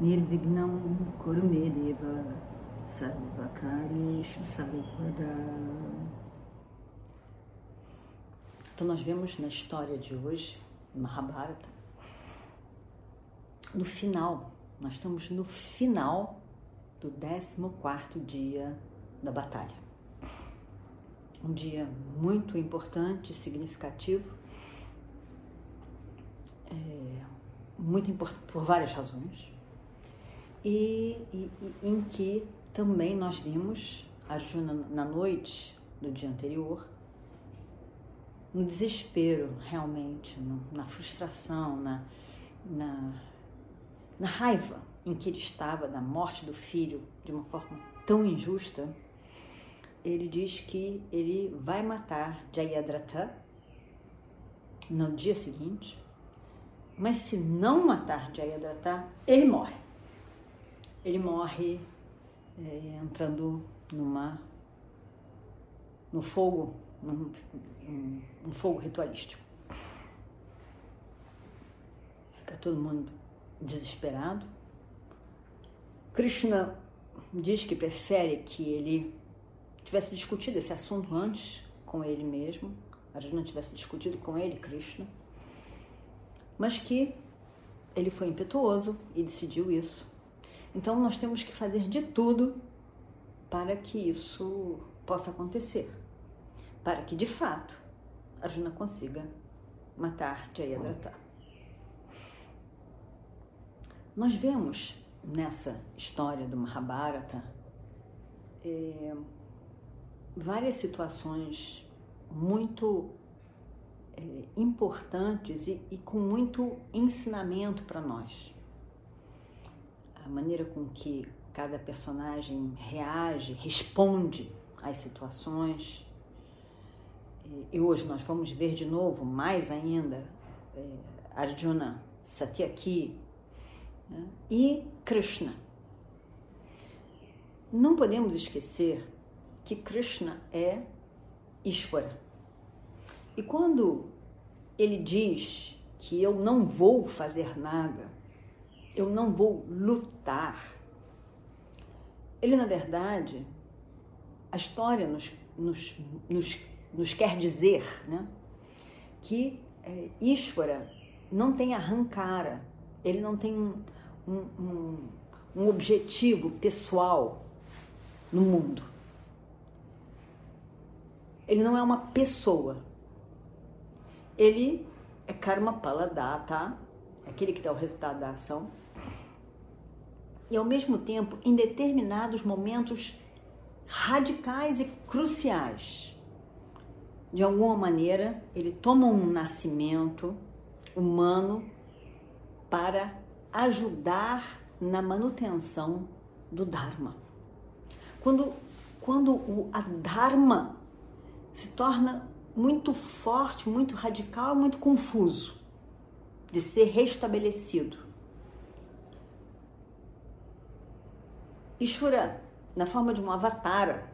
Nirvignam Kurumedeva Sarvakarishu Sarvada Então nós vemos na história de hoje, Mahabharata, no final, nós estamos no final do 14 dia da batalha. Um dia muito importante, significativo, é, muito importante por várias razões, e, e, e em que também nós vimos Arjuna na noite do dia anterior, no desespero realmente, no, na frustração, na, na, na raiva em que ele estava da morte do filho de uma forma tão injusta, ele diz que ele vai matar Jayadratha no dia seguinte, mas se não matar Jayadratha, ele morre. Ele morre é, entrando numa no fogo, num, um, um fogo ritualístico. Fica todo mundo desesperado. Krishna diz que prefere que ele tivesse discutido esse assunto antes com ele mesmo, Arjuna tivesse discutido com ele, Krishna, mas que ele foi impetuoso e decidiu isso. Então nós temos que fazer de tudo para que isso possa acontecer, para que de fato Arjuna consiga matar Jayadratha. Nós vemos nessa história do Mahabharata é, várias situações muito é, importantes e, e com muito ensinamento para nós. A maneira com que cada personagem reage, responde às situações. E hoje nós vamos ver de novo, mais ainda, é, Arjuna, Satyaki né? e Krishna. Não podemos esquecer que Krishna é Ishvara. E quando ele diz que eu não vou fazer nada, eu não vou lutar, ele na verdade, a história nos, nos, nos, nos quer dizer né, que é, Ishvara não tem arrancara, ele não tem um, um, um objetivo pessoal no mundo. Ele não é uma pessoa. Ele é karma paladata, aquele que dá o resultado da ação. E ao mesmo tempo, em determinados momentos radicais e cruciais, de alguma maneira, ele toma um nascimento humano para ajudar na manutenção do Dharma. Quando, quando o a Dharma se torna muito forte, muito radical, muito confuso de ser restabelecido. Ishvara, na forma de um avatara,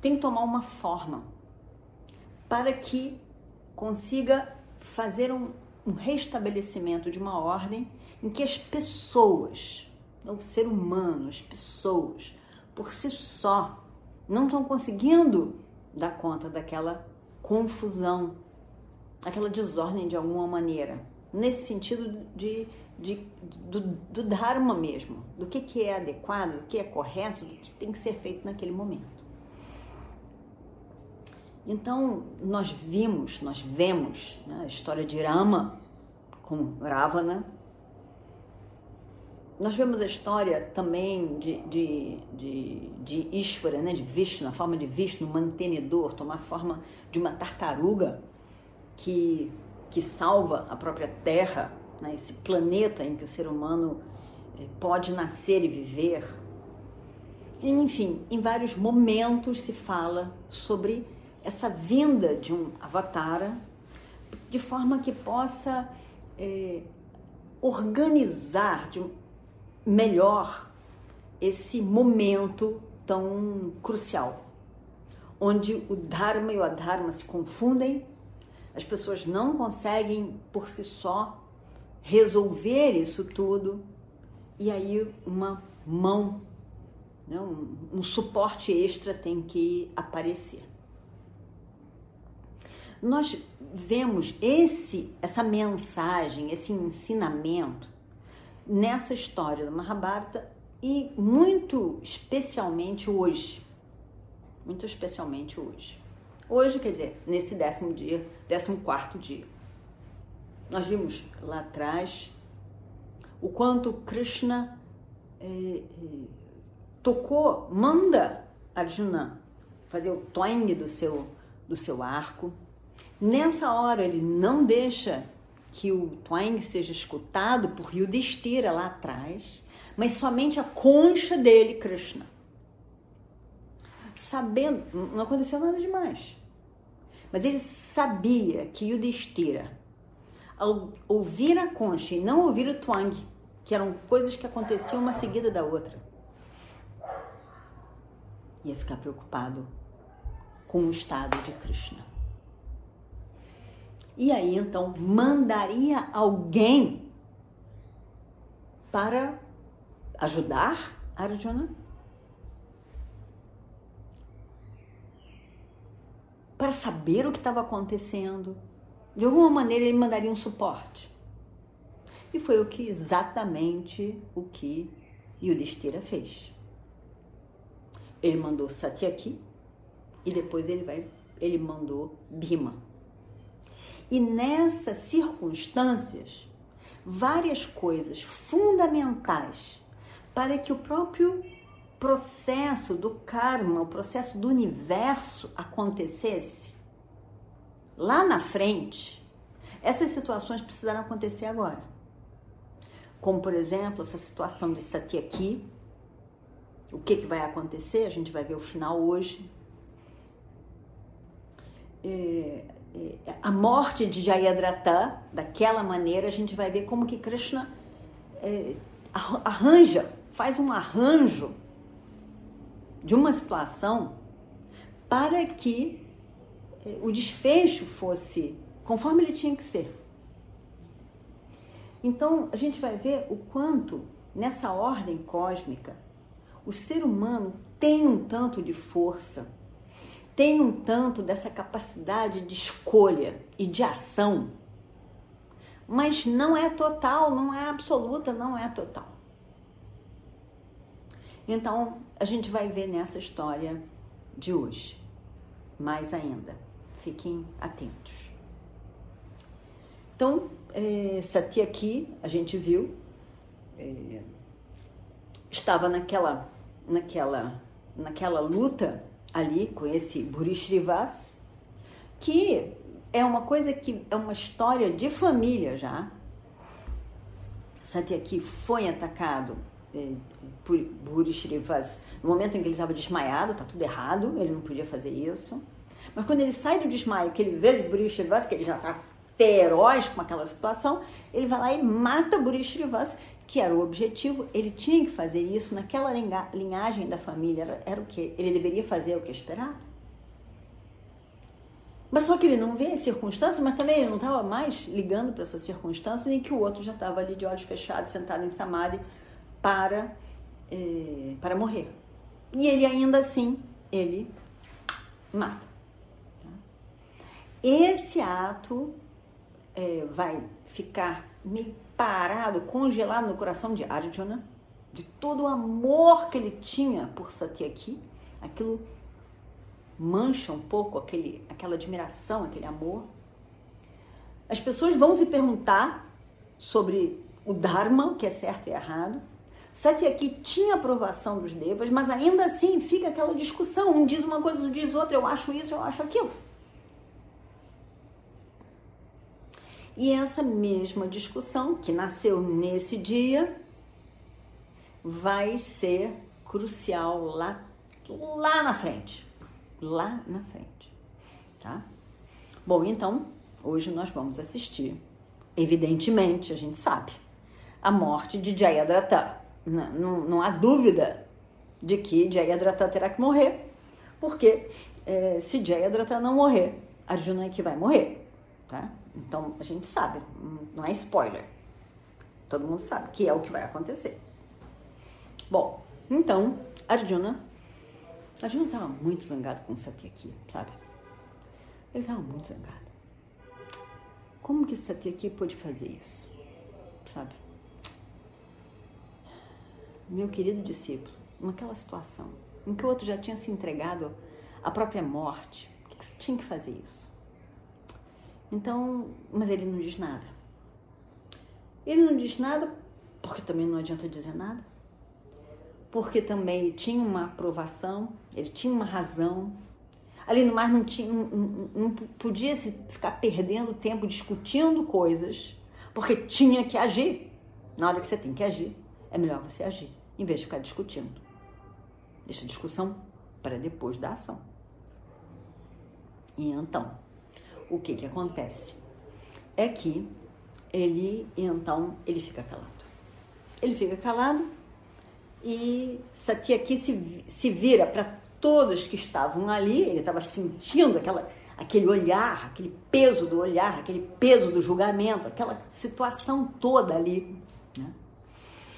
tem que tomar uma forma para que consiga fazer um, um restabelecimento de uma ordem em que as pessoas, o ser humano, as pessoas, por si só, não estão conseguindo dar conta daquela confusão, aquela desordem de alguma maneira, nesse sentido de, de do, do Dharma mesmo, do que, que é adequado, do que é correto, do que tem que ser feito naquele momento. Então, nós vimos, nós vemos né, a história de Rama com Ravana, nós vemos a história também de, de, de, de Ishvara, né, de Vishnu, na forma de Vishnu, mantenedor, tomar forma de uma tartaruga que, que salva a própria Terra, né, esse planeta em que o ser humano pode nascer e viver. Enfim, em vários momentos se fala sobre essa vinda de um avatara de forma que possa é, organizar de melhor esse momento tão crucial, onde o Dharma e o Adharma se confundem, as pessoas não conseguem por si só resolver isso tudo, e aí uma mão, né, um, um suporte extra tem que aparecer. Nós vemos esse, essa mensagem, esse ensinamento nessa história do Mahabharata e muito especialmente hoje. Muito especialmente hoje. Hoje, quer dizer, nesse décimo dia, décimo quarto dia. Nós vimos lá atrás o quanto Krishna é, é, tocou, manda Arjuna fazer o twang do seu, do seu arco. Nessa hora ele não deixa que o twang seja escutado por Yudhishthira lá atrás, mas somente a concha dele, Krishna. Sabendo, não aconteceu nada demais. Mas ele sabia que Yudhishthira, ao ouvir a concha e não ouvir o twang, que eram coisas que aconteciam uma seguida da outra, ia ficar preocupado com o estado de Krishna. E aí então mandaria alguém para ajudar Arjuna? Para saber o que estava acontecendo. De alguma maneira ele mandaria um suporte. E foi o que exatamente o que Yudhishthira fez. Ele mandou Satyaki e depois ele vai ele mandou Bhima. E nessas circunstâncias, várias coisas fundamentais para que o próprio processo do karma, o processo do universo acontecesse lá na frente, essas situações precisaram acontecer agora. Como, por exemplo, essa situação de Satyaki. O que, que vai acontecer? A gente vai ver o final hoje. É, é, a morte de Jayadratha, daquela maneira, a gente vai ver como que Krishna é, arranja, faz um arranjo de uma situação para que é, o desfecho fosse conforme ele tinha que ser. Então, a gente vai ver o quanto, nessa ordem cósmica, o ser humano tem um tanto de força tem um tanto dessa capacidade de escolha e de ação, mas não é total, não é absoluta, não é total. Então, a gente vai ver nessa história de hoje, mais ainda. Fiquem atentos. Então, é, aqui, a gente viu, é, estava naquela, naquela, naquela luta ali com esse Burishrivas, que é uma coisa que é uma história de família já. Satyaki foi atacado é, por Burishrivas no momento em que ele estava desmaiado, está tudo errado, ele não podia fazer isso. Mas quando ele sai do desmaio, que ele vê Burishrivas, que ele já está feroz com aquela situação, ele vai lá e mata Burishrivas que era o objetivo, ele tinha que fazer isso naquela linhagem da família. Era, era o que? Ele deveria fazer o que esperado. Mas só que ele não vê as circunstâncias, mas também ele não estava mais ligando para essas circunstâncias em que o outro já estava ali de olhos fechados, sentado em samadhi para, é, para morrer. E ele ainda assim, ele mata. Tá? Esse ato é, vai ficar meio parado, congelado no coração de Arjuna, de todo o amor que ele tinha por Satyaki, aquilo mancha um pouco aquele, aquela admiração, aquele amor. As pessoas vão se perguntar sobre o Dharma, o que é certo e errado. Satyaki tinha aprovação dos devas, mas ainda assim fica aquela discussão. Um diz uma coisa, outro diz outra, eu acho isso, eu acho aquilo. E essa mesma discussão, que nasceu nesse dia, vai ser crucial lá, lá na frente. Lá na frente, tá? Bom, então, hoje nós vamos assistir, evidentemente, a gente sabe, a morte de Jayadratha. Não, não, há dúvida de que Jayadratha terá que morrer, porque é, se Jayadratha não morrer, Arjuna é que vai morrer, tá? Então a gente sabe, não é spoiler. Todo mundo sabe que é o que vai acontecer. Bom, então Arjuna, Arjuna estava muito zangado com Satyaki, sabe? Ele estava muito zangado. Como que Satyaki pôde fazer isso, sabe? Meu querido discípulo, naquela situação em que o outro já tinha se entregado à própria morte, por que você tinha que fazer isso? Então, mas ele não diz nada. Ele não diz nada porque também não adianta dizer nada. Porque também tinha uma aprovação, ele tinha uma razão. Ali no mais não, tinha, não, não podia se ficar perdendo tempo discutindo coisas, porque tinha que agir. Na hora que você tem que agir, é melhor você agir, em vez de ficar discutindo. Deixa a discussão para depois da ação. E então, o que que acontece? É que ele, então, ele fica calado. Ele fica calado e Satyaki se, se vira para todos que estavam ali, ele estava sentindo aquela, aquele olhar, aquele peso do olhar, aquele peso do julgamento, aquela situação toda ali. Né?